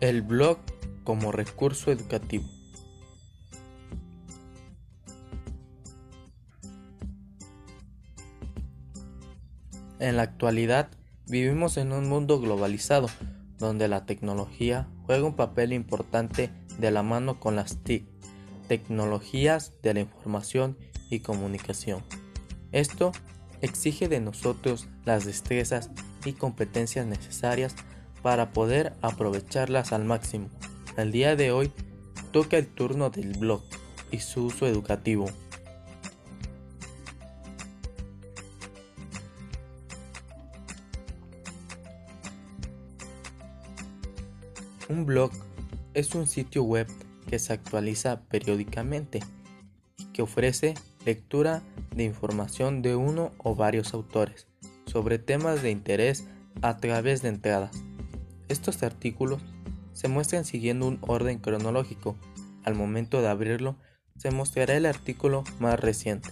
El blog como recurso educativo. En la actualidad vivimos en un mundo globalizado donde la tecnología juega un papel importante de la mano con las TIC, tecnologías de la información y comunicación. Esto exige de nosotros las destrezas y competencias necesarias para poder aprovecharlas al máximo. El día de hoy toca el turno del blog y su uso educativo. Un blog es un sitio web que se actualiza periódicamente y que ofrece lectura de información de uno o varios autores sobre temas de interés a través de entradas. Estos artículos se muestran siguiendo un orden cronológico. Al momento de abrirlo, se mostrará el artículo más reciente.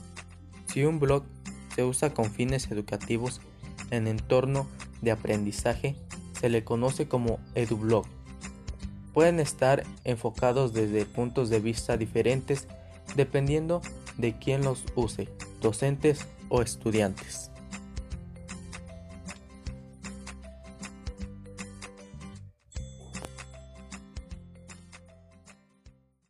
Si un blog se usa con fines educativos en entorno de aprendizaje, se le conoce como edublog. Pueden estar enfocados desde puntos de vista diferentes dependiendo de quién los use, docentes o estudiantes.